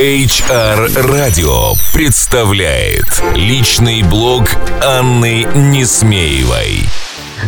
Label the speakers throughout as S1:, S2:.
S1: HR Radio представляет личный блог Анны Несмеевой.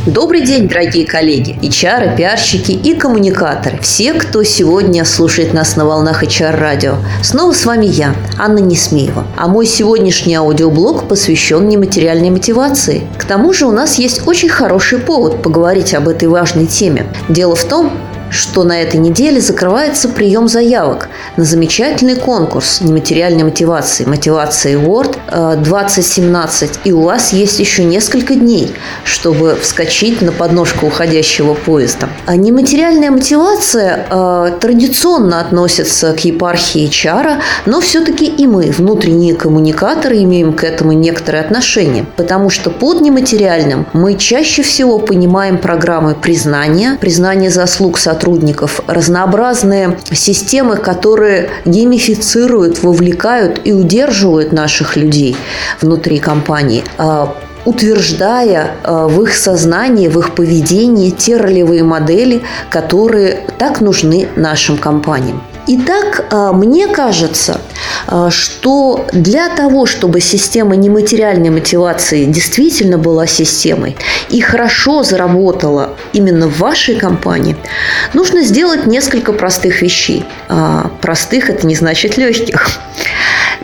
S2: Добрый день, дорогие коллеги, HR, пиарщики и коммуникаторы. Все, кто сегодня слушает нас на волнах HR радио. Снова с вами я, Анна Несмеева. А мой сегодняшний аудиоблог посвящен нематериальной мотивации. К тому же у нас есть очень хороший повод поговорить об этой важной теме. Дело в том, что на этой неделе закрывается прием заявок на замечательный конкурс нематериальной мотивации, мотивации Word 2017. Э, И у вас есть еще несколько дней, чтобы вскочить на подножку уходящего поезда. А нематериальная мотивация э, традиционно относится к епархии Чара, но все-таки и мы, внутренние коммуникаторы, имеем к этому некоторые отношения, потому что под нематериальным мы чаще всего понимаем программы признания, признания заслуг сотрудников, сотрудников, разнообразные системы, которые геймифицируют, вовлекают и удерживают наших людей внутри компании а, утверждая а, в их сознании, в их поведении те ролевые модели, которые так нужны нашим компаниям. Итак, а, мне кажется, а, что для того, чтобы система нематериальной мотивации действительно была системой и хорошо заработала именно в вашей компании, нужно сделать несколько простых вещей. А, простых – это не значит легких.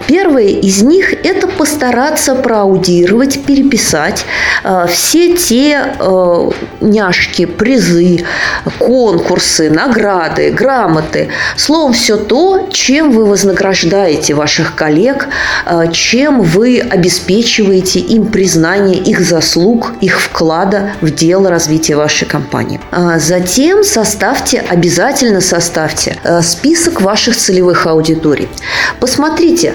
S2: Первое из них – это постараться проаудировать, переписать э, все те э, няшки, призы, конкурсы, награды, грамоты. Словом, все то, чем вы вознаграждаете ваших коллег, э, чем вы обеспечиваете им признание их заслуг, их вклада в дело развития вашей компании. А затем составьте, обязательно составьте э, список ваших целевых аудиторий. Посмотрите,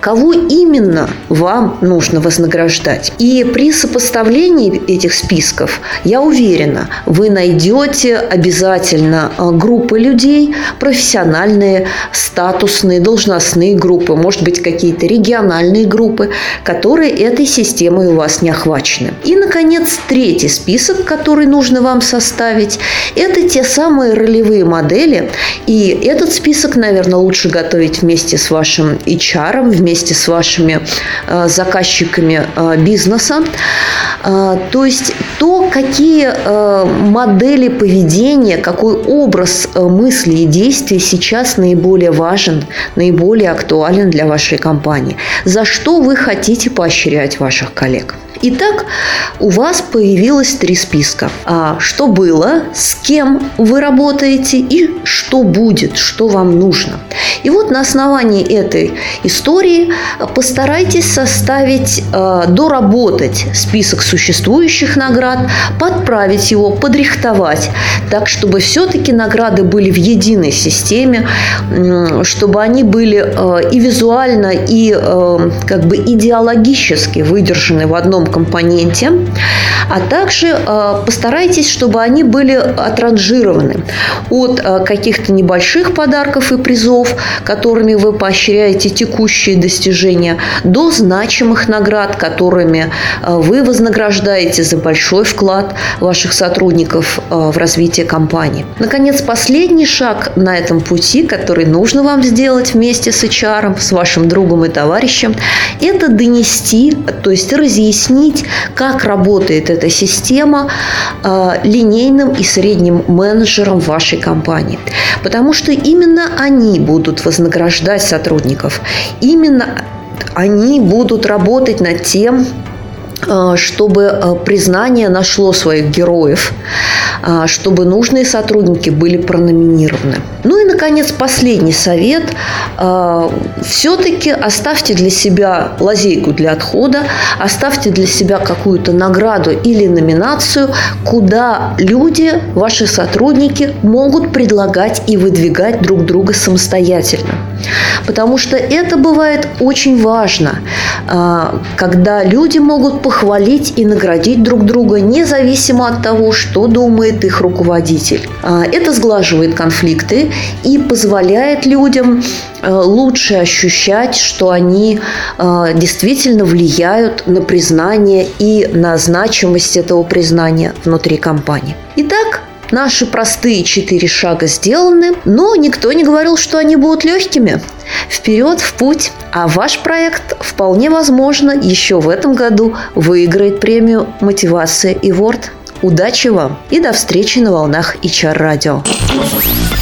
S2: кого именно вам нужно вознаграждать. И при сопоставлении этих списков, я уверена, вы найдете обязательно а, группы людей, профессиональные, статусные, должностные группы, может быть, какие-то региональные группы, которые этой системой у вас не охвачены. И, наконец, третий список, который нужно вам составить, это те самые ролевые модели. И этот список, наверное, лучше готовить вместе с вашим HR, вместе вместе с вашими э, заказчиками э, бизнеса. Э, то есть то, какие модели поведения, какой образ мысли и действий сейчас наиболее важен, наиболее актуален для вашей компании. За что вы хотите поощрять ваших коллег. Итак, у вас появилось три списка. А что было, с кем вы работаете и что будет, что вам нужно. И вот на основании этой истории постарайтесь составить, э, доработать список существующих наград, подправить его, подрихтовать, так, чтобы все-таки награды были в единой системе, чтобы они были э, и визуально, и э, как бы идеологически выдержаны в одном компоненте, а также э, постарайтесь, чтобы они были отранжированы от э, каких-то небольших подарков и призов, которыми вы поощряете текущие достижения, до значимых наград, которыми э, вы вознаграждаете за большой вклад ваших сотрудников в развитие компании. Наконец, последний шаг на этом пути, который нужно вам сделать вместе с HR, с вашим другом и товарищем, это донести, то есть разъяснить объяснить, как работает эта система э, линейным и средним менеджерам вашей компании. Потому что именно они будут вознаграждать сотрудников. Именно они будут работать над тем, чтобы э, признание нашло своих героев, э, чтобы нужные сотрудники были прономинированы. Ну и, наконец, последний совет. Все-таки оставьте для себя лазейку для отхода, оставьте для себя какую-то награду или номинацию, куда люди, ваши сотрудники могут предлагать и выдвигать друг друга самостоятельно. Потому что это бывает очень важно, а, когда люди могут похвалить и наградить друг друга, независимо от того, что думает их руководитель. А, это сглаживает конфликты и позволяет людям э, лучше ощущать, что они действительно влияют на признание и на значимость этого признания внутри компании. Итак, Наши простые четыре шага сделаны, но никто не говорил, что они будут легкими. Вперед, в путь! А ваш проект вполне возможно еще в этом году выиграет премию «Мотивация и Ворд». Удачи вам и до встречи на волнах HR радио.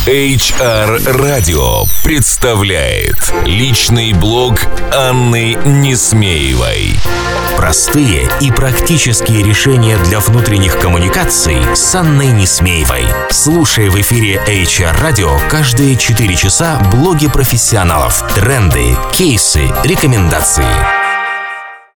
S3: HR радио представляет личный блог Анны Несмеевой.
S1: Простые и практические решения для внутренних коммуникаций с Анной Несмеевой. Слушай в эфире HR радио каждые 4 часа блоги профессионалов, тренды, кейсы, рекомендации.